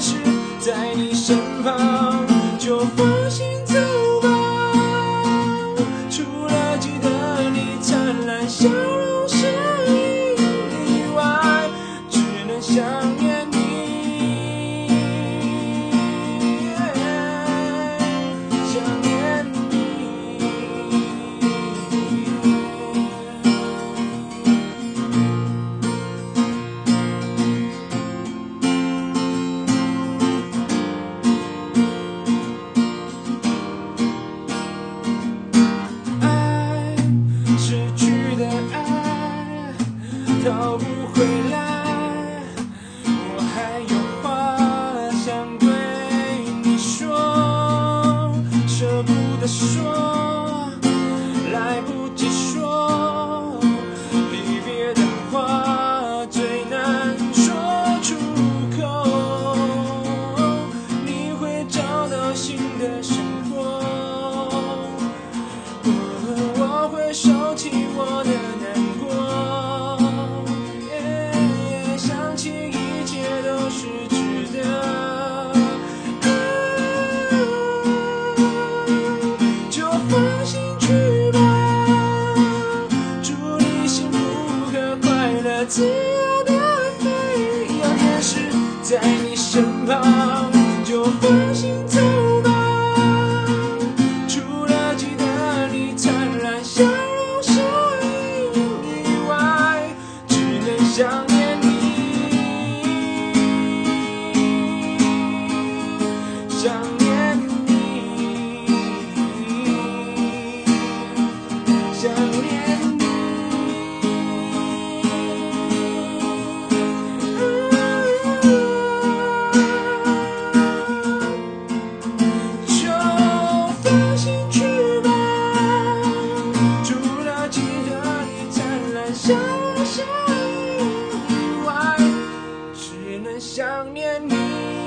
是在你身旁，就放心。收起我的难过耶耶想起一切都是值得就放心去吧祝你幸福和快乐自由的飞有天使在你想念你。